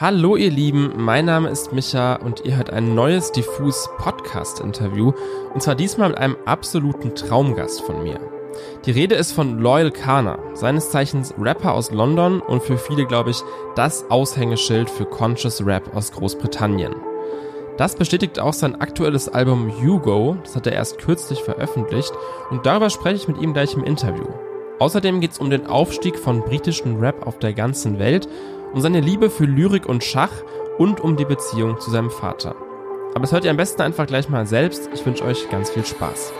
Hallo ihr Lieben, mein Name ist Micha und ihr hört ein neues Diffus Podcast Interview und zwar diesmal mit einem absoluten Traumgast von mir. Die Rede ist von Loyal Kana, seines Zeichens Rapper aus London und für viele glaube ich das Aushängeschild für Conscious Rap aus Großbritannien. Das bestätigt auch sein aktuelles Album Hugo, das hat er erst kürzlich veröffentlicht und darüber spreche ich mit ihm gleich im Interview. Außerdem geht es um den Aufstieg von britischen Rap auf der ganzen Welt um seine Liebe für Lyrik und Schach und um die Beziehung zu seinem Vater. Aber das hört ihr am besten einfach gleich mal selbst. Ich wünsche euch ganz viel Spaß.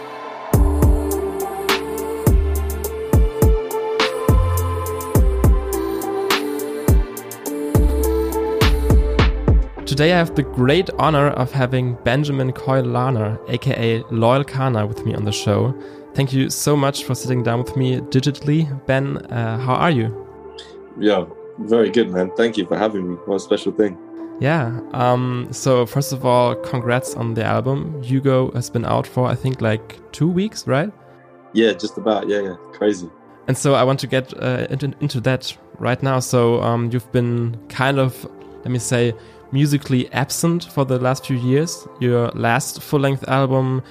Today I have the great honor of having Benjamin Coyle Larner, aka Loyal Kana, with me on the show. Thank you so much for sitting down with me digitally. Ben, uh, how are you? Yeah, very good, man. Thank you for having me. What a special thing. Yeah. Um, so first of all, congrats on the album. Hugo has been out for I think like two weeks, right? Yeah, just about. Yeah, yeah. Crazy. And so I want to get uh, into, into that right now. So um, you've been kind of, let me say, musically absent for the last few years. Your last full-length album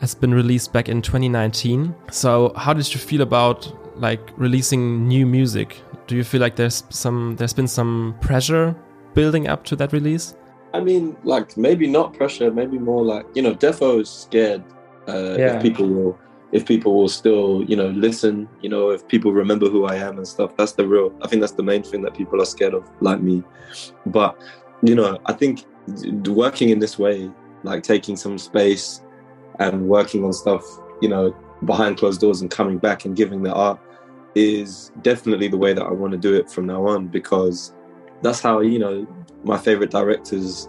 has been released back in 2019. So how did you feel about like releasing new music do you feel like there's some there's been some pressure building up to that release? I mean, like maybe not pressure, maybe more like you know, Defo is scared uh, yeah. if people will if people will still you know listen, you know, if people remember who I am and stuff. That's the real. I think that's the main thing that people are scared of, like me. But you know, I think working in this way, like taking some space and working on stuff, you know, behind closed doors and coming back and giving the art is definitely the way that I want to do it from now on because that's how you know my favorite directors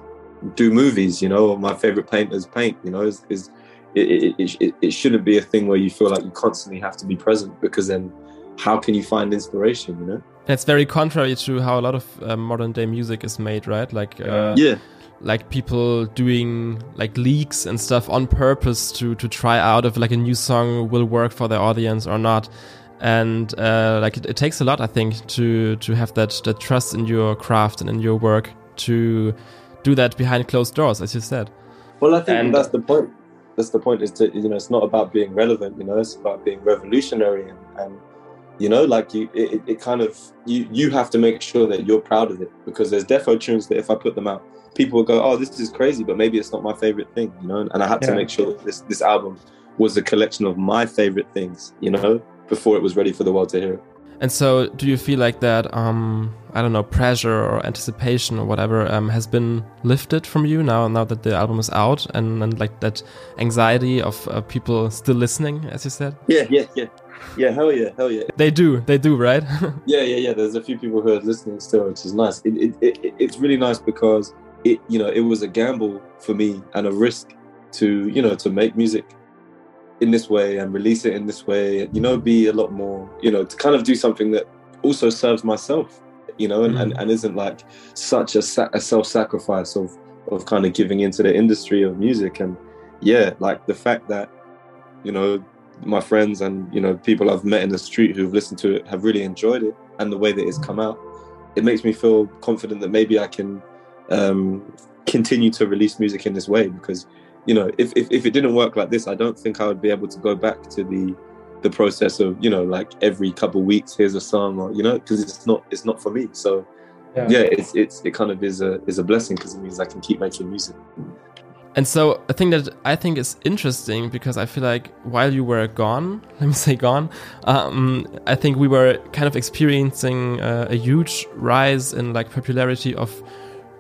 do movies. You know, my favorite painters paint. You know, is, is it, it, it, it shouldn't be a thing where you feel like you constantly have to be present because then how can you find inspiration? You know, it's very contrary to how a lot of uh, modern day music is made, right? Like uh, yeah like people doing like leaks and stuff on purpose to to try out if like a new song will work for their audience or not and uh, like it, it, takes a lot, I think, to to have that that trust in your craft and in your work to do that behind closed doors, as you said. Well, I think and, that's the point. That's the point. Is to you know, it's not about being relevant. You know, it's about being revolutionary and, and you know, like you, it, it kind of you you have to make sure that you're proud of it because there's defo tunes that if I put them out, people will go, "Oh, this is crazy," but maybe it's not my favorite thing. You know, and I had yeah. to make sure this this album was a collection of my favorite things. You know, before it was ready for the world to hear it. And so, do you feel like that, um, I don't know, pressure or anticipation or whatever um, has been lifted from you now, now that the album is out, and, and like that anxiety of uh, people still listening, as you said? Yeah, yeah, yeah, yeah. Hell yeah, hell yeah. They do, they do, right? yeah, yeah, yeah. There's a few people who are listening still, which is nice. It, it, it, it's really nice because it, you know, it was a gamble for me and a risk to, you know, to make music in this way and release it in this way you know be a lot more you know to kind of do something that also serves myself you know and, mm. and, and isn't like such a, sa- a self-sacrifice of of kind of giving into the industry of music and yeah like the fact that you know my friends and you know people i've met in the street who've listened to it have really enjoyed it and the way that it's come out it makes me feel confident that maybe i can um, continue to release music in this way because you know, if, if, if it didn't work like this, I don't think I would be able to go back to the the process of you know like every couple weeks here's a song or you know because it's not it's not for me. So yeah, yeah it's it's it kind of is a is a blessing because it means I can keep making music. And so a thing that I think is interesting because I feel like while you were gone, let me say gone, um, I think we were kind of experiencing uh, a huge rise in like popularity of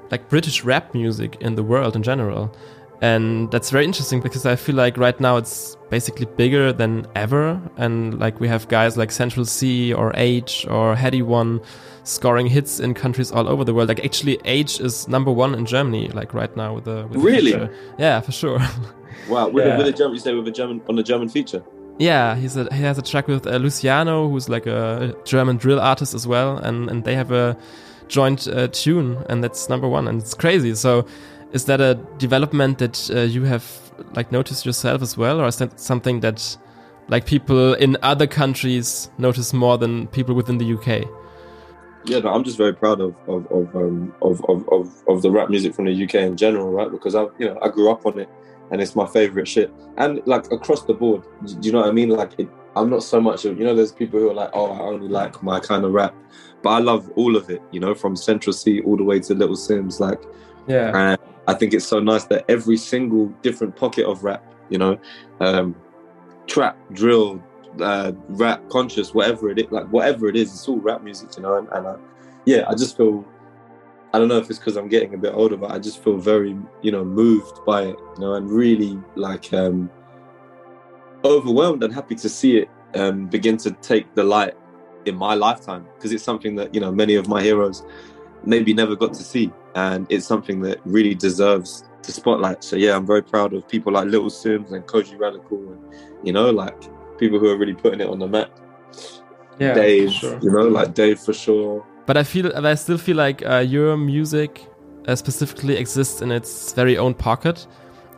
like British rap music in the world in general. And that's very interesting because I feel like right now it's basically bigger than ever. And like we have guys like Central Cee or Aitch or Headie One scoring hits in countries all over the world. Like actually Aitch is number one in Germany, like right now with the with Really? The yeah, for sure. Wow, with, yeah. a, with a German you say with a German on a German feature? Yeah, he's a, he has a track with uh, Luciano, who's like a German drill artist as well, and and they have a joint uh, tune, and that's number one, and it's crazy. So is that a development that uh, you have like noticed yourself as well, or is that something that like people in other countries notice more than people within the UK? yeah, no, I'm just very proud of of of, um, of of of of the rap music from the UK in general, right? Because I, you know, I grew up on it, and it's my favorite shit. And like across the board, do you know what I mean? Like, it, I'm not so much of, you know, there's people who are like, oh, I only like my kind of rap, but I love all of it. You know, from Central Cee all the way to Little Simz, like, yeah. And I think it's so nice that every single different pocket of rap, you know, um, trap, drill, uh, rap, conscious, whatever it is, like whatever it is, it's all rap music, you know. And, and I, yeah, I just feel, I don't know if it's because I'm getting a bit older, but I just feel very, you know, moved by it, you know, and really like um, overwhelmed and happy to see it um, begin to take the light in my lifetime because it's something that you know many of my heroes maybe never got to see, and it's something that really deserves the spotlight. So yeah, I'm very proud of people like Little Simz and Kojey Radical, and you know, like people who are really putting it on the map. Yeah, Dave, sure. you know, like Dave for sure. But I feel, I still feel like uh, your music uh, specifically exists in its very own pocket.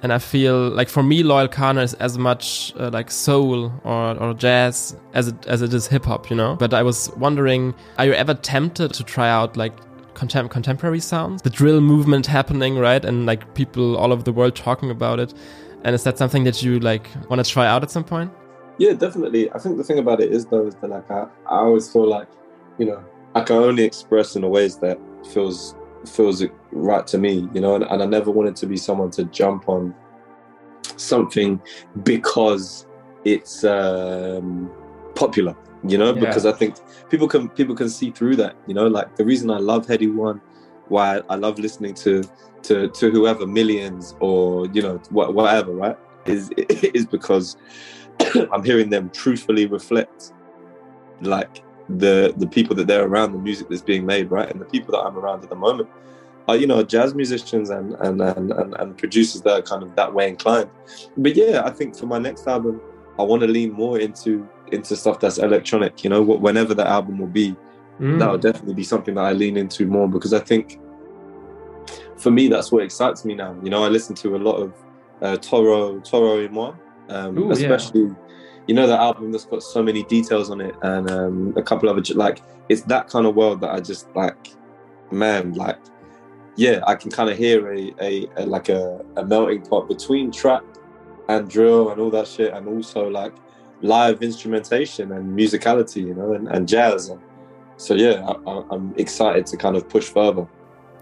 And I feel like for me, Loyle Carner is as much uh, like soul or, or jazz as it as it is hip hop, you know. But I was wondering, are you ever tempted to try out like contem contemporary sounds, the drill movement happening, right, and like people all over the world talking about it? And is that something that you like want to try out at some point? Yeah, definitely. I think the thing about it is though is that like I, I always feel like, you know, I can only express in the ways that feels feels right to me, you know, and, and I never wanted to be someone to jump on something because it's um, popular, you know, Yeah. because I think people can people can see through that, you know, like the reason I love Headie One, why I love listening to to to whoever millions or you know wha- whatever, right, is is because I'm hearing them truthfully reflect like the the people that they're around, the music that's being made, right, and the people that I'm around at the moment are you know jazz musicians and and and and, and producers that are kind of that way inclined. But yeah, I think for my next album, I want to lean more into into stuff that's electronic. You know, whenever the album will be, Mm. that would definitely be something that I lean into more because I think for me that's what excites me now. You know, I listen to a lot of uh, Toro Toro y Moi, um, Ooh, yeah. especially you know that album that's got so many details on it and um, a couple of other like it's that kind of world that I just like man like yeah I can kind of hear a, a, a like a, a melting pot between trap and drill and all that shit and also like live instrumentation and musicality you know and, and jazz and so yeah I, I'm excited to kind of push further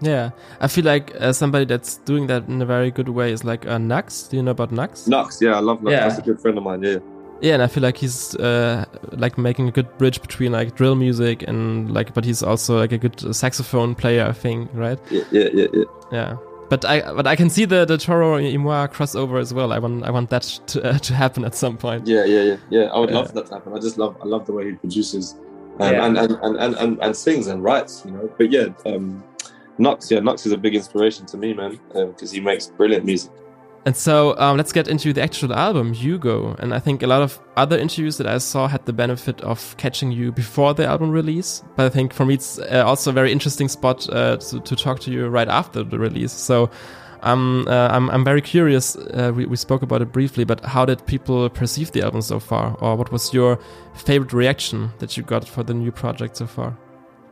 Yeah, I feel like uh, somebody that's doing that in a very good way is like uh, Knucks. Do you know about Knucks? Knucks yeah I love Knucks Yeah. that's a good friend of mine yeah Yeah, and I feel like he's uh, like making a good bridge between like drill music and like, but he's also like a good saxophone player, I think, right? yeah yeah yeah, yeah. Yeah. But I but I can see the the Toro y Moi crossover as well. I want I want that to uh, to happen at some point. Yeah, yeah, yeah, yeah. I would Yeah. love that to happen. I just love, I love the way he produces um, Yeah. and, and, and, and, and and sings and writes. You know, but yeah, um, Knucks, yeah, Knucks is a big inspiration to me, man, because he makes brilliant music. And so um, let's get into the actual album, Hugo. And I think a lot of other interviews that I saw had the benefit of catching you before the album release. But I think for me, it's uh, also a very interesting spot uh, to, to talk to you right after the release. So um, uh, I'm, I'm very curious. Uh, we, we spoke about it briefly, but how did people perceive the album so far? Or what was your favorite reaction that you got for the new project so far?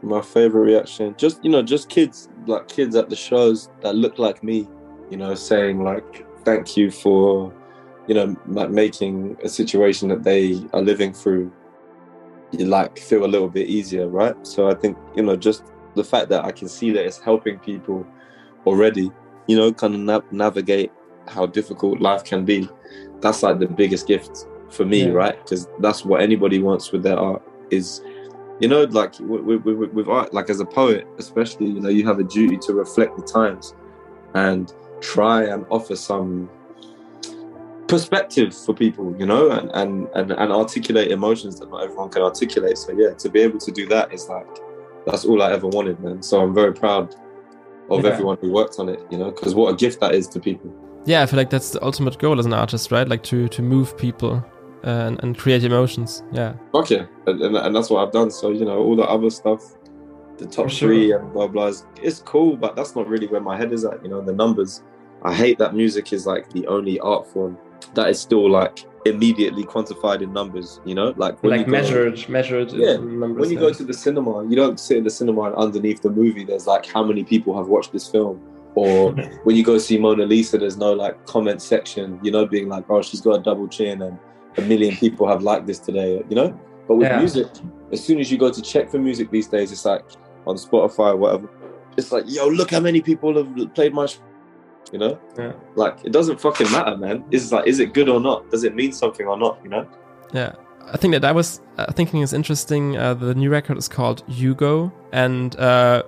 My favorite reaction, just you know, just kids like kids at the shows that look like me, you know, saying like, "Thank you for, you know, like making a situation that they are living through, you like feel a little bit easier, right?" So I think you know, just the fact that I can see that it's helping people already, you know, kind of nav- navigate how difficult life can be. That's like the biggest gift for me, Yeah. right? Because that's what anybody wants with their art is you know like with, with, with art like as a poet especially you know you have a duty to reflect the times and try and offer some perspective for people you know and, and and and articulate emotions that not everyone can articulate so yeah to be able to do that is like that's all i ever wanted man so i'm very proud of Yeah. everyone who worked on it you know because what a gift that is to people Yeah, I feel like that's the ultimate goal as an artist, right? Like to, to move people uh, and, and create emotions. Yeah. okay and, and, and that's what i've done so you know all the other stuff the top sure. three and blah blah is, it's cool but that's not really where my head is at you know the numbers i hate that music is like the only art form that is still like immediately quantified in numbers. You know, like like measured, go, measured. Yeah. Numbers, when you yeah. go to the cinema, you don't sit in the cinema and underneath the movie, there's like how many people have watched this film. Or when you go see Mona Lisa, there's no like comment section, you know, being like, oh, she's got a double chin and a million people have liked this today, you know? But with yeah. music, as soon as you go to check for music these days, it's like on Spotify or whatever, it's like, yo, look how many people have played my you know? Yeah. like it doesn't fucking matter man. Is like is it good or not? Does it mean something or not you know? Yeah. I think that I was uh, thinking is interesting. Uh, the new record is called Hugo, and uh,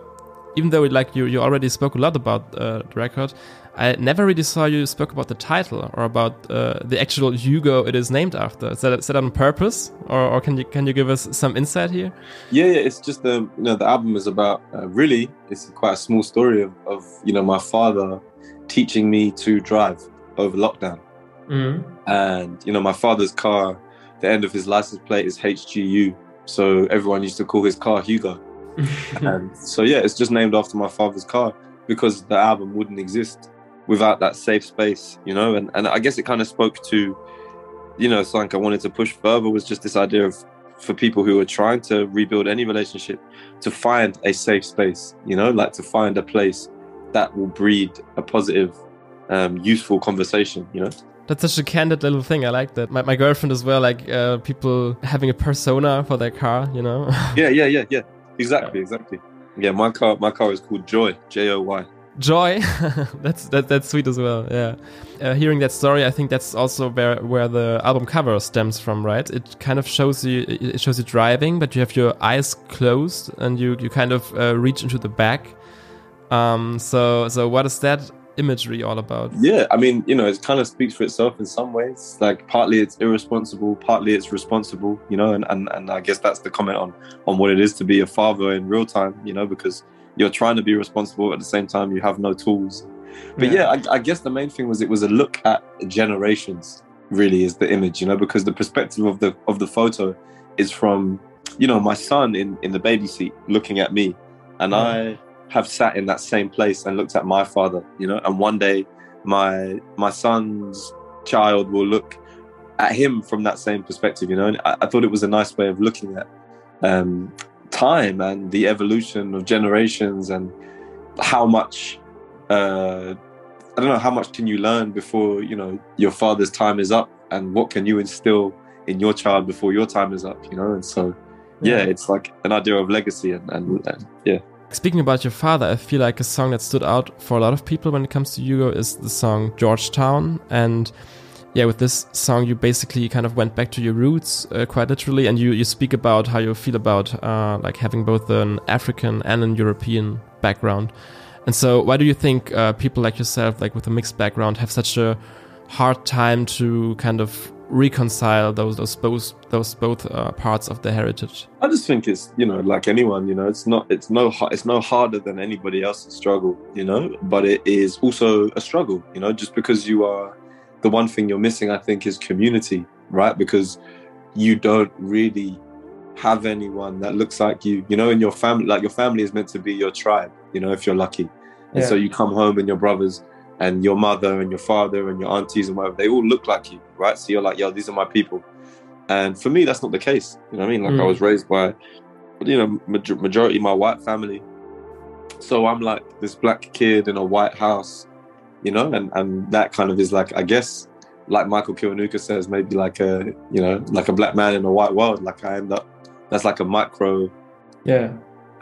even though like you, you already spoke a lot about uh, the record, I never really saw you spoke about the title or about uh, the actual Hugo it is named after. Is that, is that on purpose, or, or can you can you give us some insight here? Yeah, yeah it's just the you know the album is about uh, really it's quite a small story of, of you know my father teaching me to drive over lockdown. Mm. And, you know, my father's car, the end of his license plate is HGU. So everyone used to call his car Hugo. And so, yeah, it's just named after my father's car because the album wouldn't exist without that safe space, you know? And, and I guess it kind of spoke to, you know, something I wanted to push further was just this idea of for people who are trying to rebuild any relationship to find a safe space, you know, like to find a place that will breed a positive, um, useful conversation. You know. That's such a candid little thing. I like that. My, my girlfriend as well, like uh, people having a persona for their car, you know? yeah, yeah, yeah, yeah. Exactly, yeah. exactly. Yeah, my car my car is called Joy, J O Y. Joy, that's that, that's sweet as well. Yeah, uh, hearing that story, I think that's also where where the album cover stems from, right? It kind of shows you it shows you driving, but you have your eyes closed and you you kind of uh, reach into the back, um, so, so what is that imagery all about? Yeah, I mean, you know, it kind of speaks for itself in some ways. Like partly it's irresponsible, partly it's responsible, you know, and, and, and I guess that's the comment on on what it is to be a father in real time, you know, because you're trying to be responsible at the same time you have no tools. But yeah, yeah I, I guess the main thing was it was a look at generations. Really, is the image, you know, because the perspective of the of the photo is from, you know, my son in in the baby seat looking at me, and I have sat in that same place and looked at my father, you know, and one day my my son's child will look at him from that same perspective, you know. And I, I thought it was a nice way of looking at um, time and the evolution of generations and how much uh, I don't know how much can you learn before you know your father's time is up, and what can you instill in your child before your time is up, you know. And so, yeah, yeah it's like an idea of legacy and, and, and yeah. Speaking about your father, I feel like a song that stood out for a lot of people when it comes to Hugo is the song Georgetown. And yeah, with this song, you basically kind of went back to your roots uh, quite literally, and you, you speak about how you feel about uh, like having both an African and an European background. And so, why do you think uh, people like yourself, like with a mixed background, have such a hard time to kind of reconcile those those both those both uh, parts of the heritage? I just think it's you know like anyone you know it's not it's no it's no harder than anybody else's struggle you know but it is also a struggle you know just because you are the one thing you're missing I think is community right because you don't really have anyone that looks like you you know in your family like your family is meant to be your tribe you know if you're lucky and yeah. so you come home and your brothers and your mother and your father and your aunties and whatever, they all look like you, right? So you're like, yo, these are my people. And for me, that's not the case. You know what I mean? Like mm. I was raised by, you know, majority my white family. So I'm like this black kid in a white house, you know, and, and that kind of is like, I guess, like Michael Kiwanuka says, maybe like a, you know, like a black man in a white world. Like I end up, that's like a micro, yeah,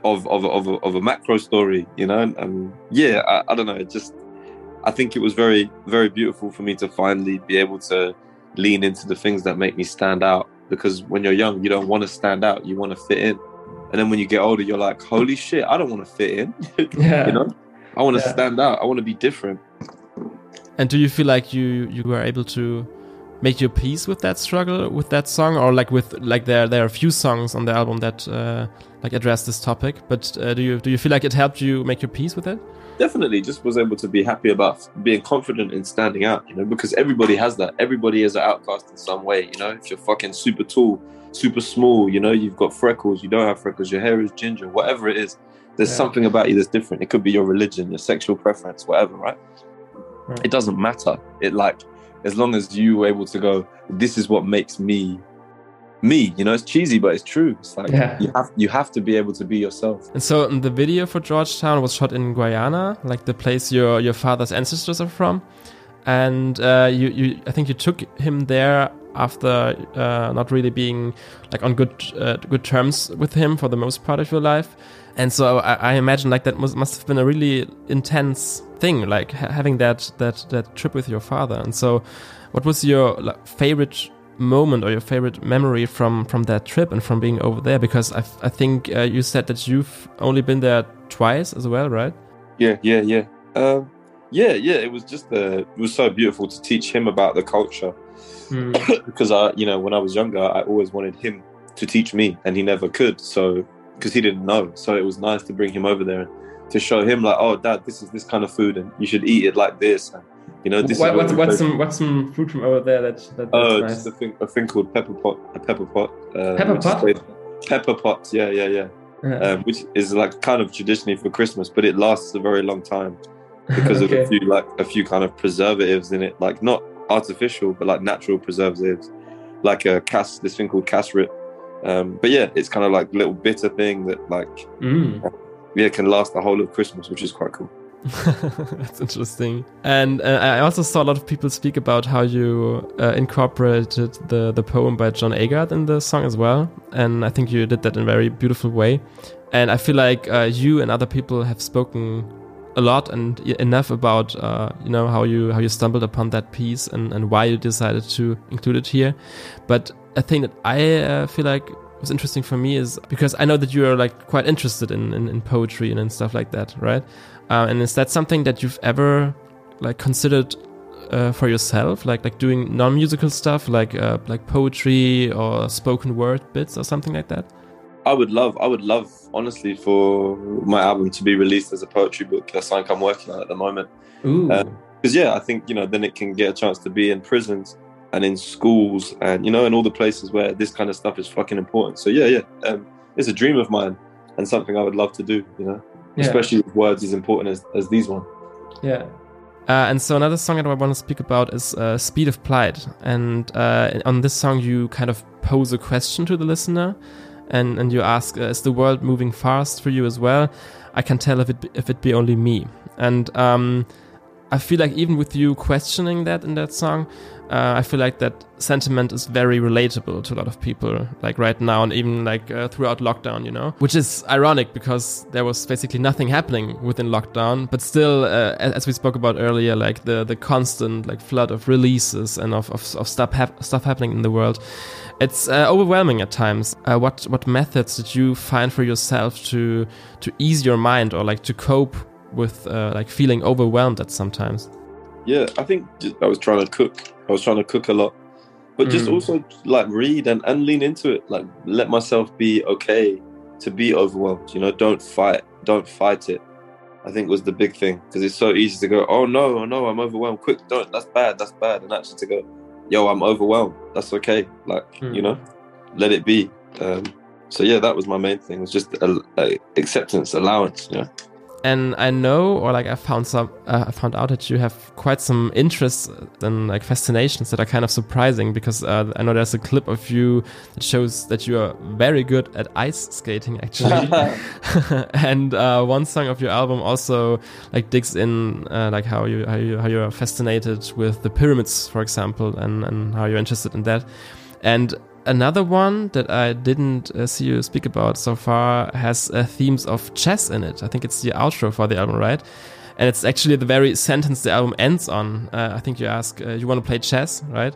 of of of a, of a macro story, you know. And, and yeah, I, I don't know. It just I think it was very, very beautiful for me to finally be able to lean into the things that make me stand out. Because when you're young, you don't want to stand out, you want to fit in. And then when you get older, you're like, holy shit, I don't want to fit in. yeah. you know, I want to yeah. stand out. I want to be different. And do you feel like you you were able to make your peace with that struggle with that song, or like with like there there are a few songs on the album that uh, like address this topic, but uh, do you do you feel like it helped you make your peace with it? Definitely just was able to be happy about being confident in standing out, you know, because everybody has that. Everybody is an outcast in some way, you know. If you're fucking super tall, super small, you know, you've got freckles, you don't have freckles, your hair is ginger, whatever it is, there's yeah. something about you that's different. It could be your religion, your sexual preference, whatever, right? right? It doesn't matter. It like as long as you were able to go, this is what makes me me. You know, it's cheesy, but it's true. It's like Yeah. you have you have to be able to be yourself. And so the video for Georgetown was shot in Guyana, like the place your your father's ancestors are from. And uh, you, you, I think you took him there after uh, not really being like on good uh, good terms with him for the most part of your life. And so I, I imagine like that must, must have been a really intense thing, like ha- having that that that trip with your father. And so, what was your like, favorite moment or your favorite memory from from that trip and from being over there? Because I, I think uh, you said that you've only been there twice as well, right? Yeah, yeah, yeah. Um, yeah, yeah. It was just uh, it was so beautiful to teach him about the culture because I, you know, when I was younger, I always wanted him to teach me, and he never could. So because he didn't know, so it was nice to bring him over there and to show him like, oh, dad, this is this kind of food, and you should eat it like this. And, you know, this What, is what's, some what's some food from over there that, that Oh, nice? a thing, a thing called pepper pot, a pepper pot. Uh, Pepper is pot? Pepper pot, yeah, yeah, yeah. Yeah. Um, which is like kind of traditionally for Christmas, but it lasts a very long time because of a few like a few kind of preservatives in it, like not artificial, but like natural preservatives, like a cas, this thing called cassareep. Um, but yeah, it's kind of like little bitter thing that like Mm. yeah can last the whole of Christmas, which is quite cool. That's interesting. And uh, I also saw a lot of people speak about how you uh, incorporated the, the poem by John Agard in the song as well. And I think you did that in a very beautiful way. And I feel like uh, you and other people have spoken a lot and enough about uh, you know how you how you stumbled upon that piece and, and why you decided to include it here. But a thing that I uh, feel like was interesting for me is because I know that you are like quite interested in, in, in poetry and in stuff like that, right? Uh, and is that something that you've ever like considered uh, for yourself, like like doing non-musical stuff, like uh, like poetry or spoken word bits or something like that? I would love, I would love, honestly, for my album to be released as a poetry book. That's something I'm working on at the moment. Ooh, Uh, Because yeah, I think you know, then it can get a chance to be in prisons and in schools and you know, in all the places where this kind of stuff is fucking important. So yeah, yeah, um, it's a dream of mine and something I would love to do. You know, yeah, especially with words as important as, as these ones. yeah. Uh, and so another song that I want to speak about is uh, "Speed of Plight," and uh, on this song you kind of pose a question to the listener, and and you ask, uh, "Is the world moving fast for you as well?" I can tell if it be, if it be only me, and um, I feel like even with you questioning that in that song, uh, I feel like that sentiment is very relatable to a lot of people, like right now and even like uh, throughout lockdown, you know? Which is ironic because there was basically nothing happening within lockdown, but still, uh, as we spoke about earlier, like the, the constant like flood of releases and of, of, of stuff, hap- stuff happening in the world. It's uh, overwhelming at times. Uh, what what methods did you find for yourself to to ease your mind or like to cope with uh, like feeling overwhelmed at sometimes? Yeah, I think I was trying to cook. I was trying to cook a lot, but just Mm. also like read and, and lean into it. Like let myself be okay to be overwhelmed. You know, don't fight. Don't fight it. I think was the big thing because it's so easy to go, oh no, oh no, I'm overwhelmed. Quick, don't. That's bad. That's bad. And actually to go, yo, I'm overwhelmed. That's okay. Like Mm. you know, let it be. Um, so yeah, that was my main thing. Was just a, a acceptance, allowance. You know. And I know, or like I found some, uh, I found out that you have quite some interests and like fascinations that are kind of surprising because uh, I know there's a clip of you that shows that you are very good at ice skating, actually. and uh, one song of your album also like digs in uh, like how you how you how you are fascinated with the pyramids, for example, and and how you're interested in that. And another one that I didn't uh, see you speak about so far has uh, themes of chess in it. I think it's the outro for the album, right? And it's actually the very sentence the album ends on. Uh, I think you ask, uh, "You want to play chess, right?"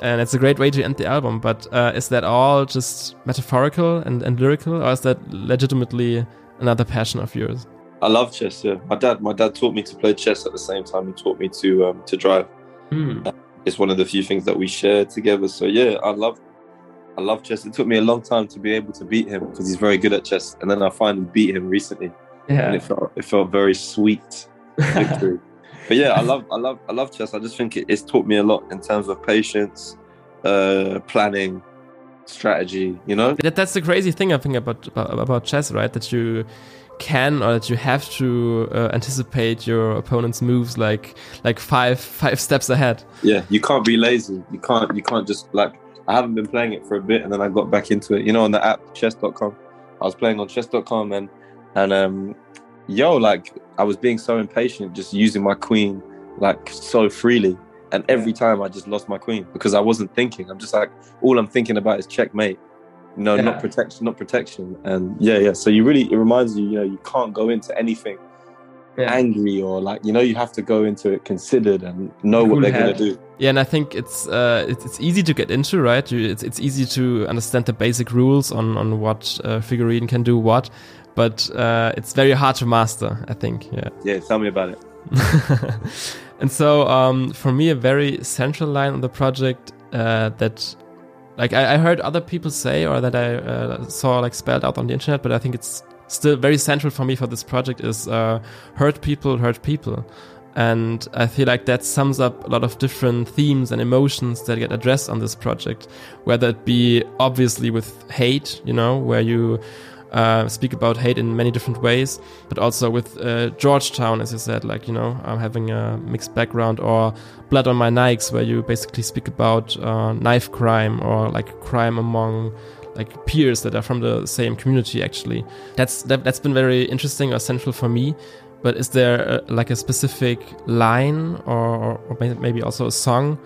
And it's a great way to end the album. But uh, is that all just metaphorical and, and lyrical, or is that legitimately another passion of yours? I love chess. Yeah, my dad. My dad taught me to play chess at the same time he taught me to um, to drive. It's one of the few things that we share together. So yeah, I love, I love chess. It took me a long time to be able to beat him because he's very good at chess. And then I finally beat him recently, and Yeah. it felt it felt very sweet victory. but yeah, I love I love I love chess. I just think it, it's taught me a lot in terms of patience, uh, planning, strategy. You know. That, that's the crazy thing I think about, about about chess, right? That you can or that you have to uh, anticipate your opponent's moves like like five five steps ahead. Yeah, you can't be lazy. You can't you can't just like I haven't been playing it for a bit and then I got back into it. You know, on the app chess.com. I was playing on chess.com and and um yo, like I was being so impatient just using my queen like so freely. And every time I just lost my queen because I wasn't thinking. I'm just like all I'm thinking about is checkmate. No, yeah. not protection, not protection. And yeah, yeah. So you really it reminds you, you know, you can't go into anything yeah. angry or like you know you have to go into it considered and know cool what they're head. gonna do. Yeah, and I think it's uh, it's, it's easy to get into, right? You, it's it's easy to understand the basic rules on on what uh, figurine can do what, but uh, it's very hard to master. I think. Yeah. Yeah. Tell me about it. and so um, for me, a very central line on the project uh, that like I, I, heard other people say or that I uh, saw like spelled out on the internet, but I think it's still very central for me for this project is uh, hurt people, hurt people. And I feel like that sums up a lot of different themes and emotions that get addressed on this project, whether it be obviously with hate, you know, where you uh, speak about hate in many different ways, but also with uh, Georgetown, as you said, like, you know, I'm having a mixed background, or Blood on My Nikes, where you basically speak about uh, knife crime or like crime among like peers that are from the same community actually that's that, that's been very interesting or central for me but is there a, like a specific line or, or maybe also a song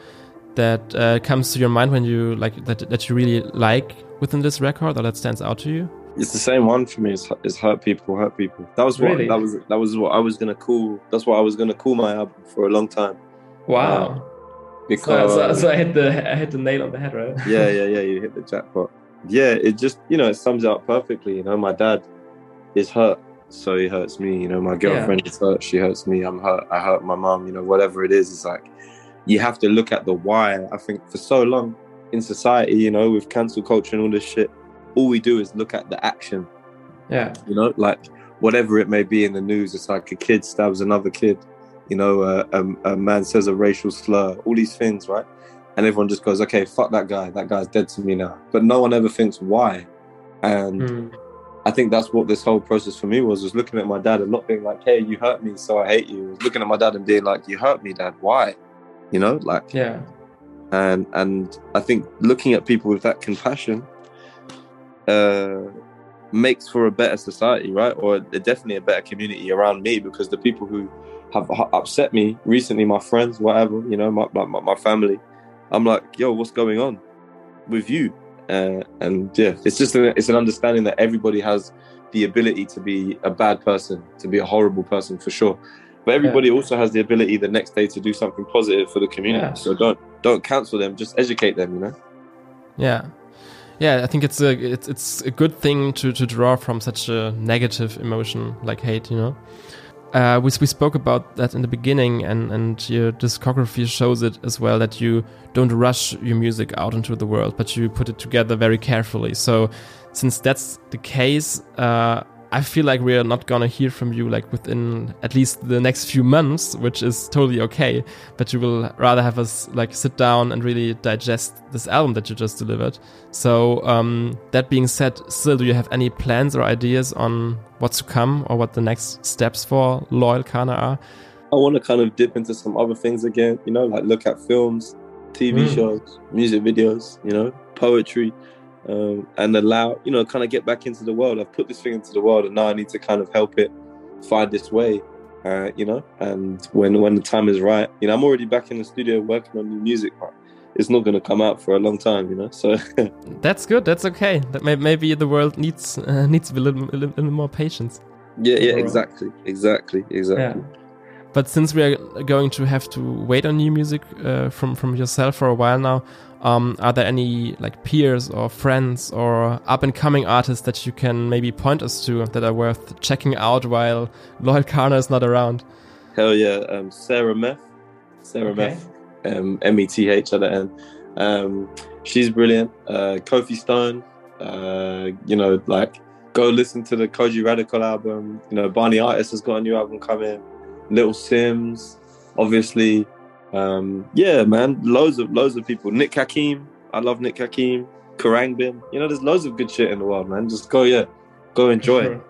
that uh, comes to your mind when you like that that you really like within this record or that stands out to you it's the same one for me. It's, it's hurt people, hurt people. That was what really? that was. That was what I was gonna call. That's what I was gonna call my album for a long time. Wow. Um, because so, so, so, I hit the I hit the nail on the head, right? yeah, yeah, yeah. You hit the jackpot yeah, it just you know it sums it up perfectly. You know, my dad is hurt, so he hurts me. You know, my girlfriend yeah. is hurt, she hurts me. I'm hurt, I hurt my mom. You know, whatever it is, it's like you have to look at the why. I think for so long in society, you know, with cancel culture and all this shit, all we do is look at the action. Yeah, you know, like whatever it may be in the news, it's like a kid stabs another kid. You know, uh, a, a man says a racial slur. All these things, right? And everyone just goes, okay, fuck that guy. That guy's dead to me now. But no one ever thinks why. And mm. I think that's what this whole process for me was, was looking at my dad and not being like, hey, you hurt me, so I hate you. Was looking at my dad and being like, you hurt me, dad. Why? You know, like, yeah. And and I think looking at people with that compassion uh, makes for a better society, right? Or definitely a better community around me because the people who have upset me recently, my friends, whatever, you know, my, my, my family, I'm like, yo, what's going on with you? Uh, and yeah, it's just an, it's an understanding that everybody has the ability to be a bad person, to be a horrible person for sure. But everybody yeah. also has the ability the next day to do something positive for the community. Yeah. So don't don't cancel them, just educate them, you know. Yeah. Yeah, I think it's a it's it's a good thing to to draw from such a negative emotion like hate, you know. Uh, we, we spoke about that in the beginning, and, and your discography shows it as well that you don't rush your music out into the world, but you put it together very carefully. So, since that's the case, uh, I feel like we are not gonna hear from you like within at least the next few months, which is totally okay. But you will rather have us like sit down and really digest this album that you just delivered. So um, that being said, still, do you have any plans or ideas on what's to come or what the next steps for Loyle Carner are? I want to kind of dip into some other things again. You know, like look at films, TV mm. shows, music videos. You know, poetry um, and allow you know kind of get back into the world. I've put this thing into the world, and now I need to kind of help it find its way. Uh, you know, and when when the time is right, you know, I'm already back in the studio working on new music. But it's not going to come out for a long time, you know. So that's good. That's okay. That may, maybe the world needs uh, needs a little, a little, more patience. Yeah, yeah, exactly, exactly, exactly. Yeah. But since we are going to have to wait on new music uh, from from yourself for a while now, um, are there any like peers or friends or up and coming artists that you can maybe point us to that are worth checking out while Loyle Carner is not around? Hell yeah, um, Sarah Meth, Sarah okay. Meth, um, M E T H at the end. Um, she's brilliant. Uh, Kofi Stone, uh, you know, like go listen to the Kojey Radical album. You know, Barney Artist has got a new album coming. Little Simz, obviously. Um, yeah, man, loads of loads of people. Nick Hakim, I love Nick Hakim. Khruangbin, you know, there's loads of good shit in the world, man. Just go, yeah, go enjoy. Sure.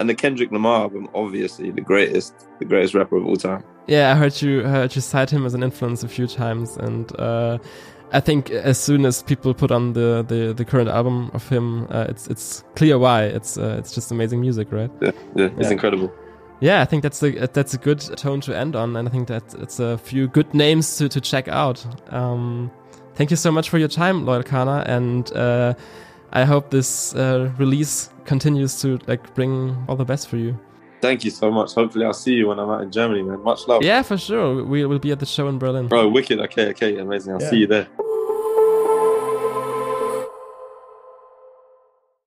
and the Kendrick Lamar album, obviously the greatest, the greatest rapper of all time. Yeah, I heard you heard you cite him as an influence a few times, and uh, I think as soon as people put on the the, the current album of him, uh, it's it's clear why. It's uh, it's just amazing music, right? Yeah, yeah, it's incredible. Yeah, I think that's a that's a good tone to end on, and I think that it's a few good names to to check out. Um, thank you so much for your time, Loyle Carner, and uh, I hope this uh, release continues to like bring all the best for you. Thank you so much. Hopefully, I'll see you when I'm out in Germany, man. Much love. Yeah, for sure. We will be at the show in Berlin. Bro, wicked. Okay, okay, amazing. I'll yeah. see you there.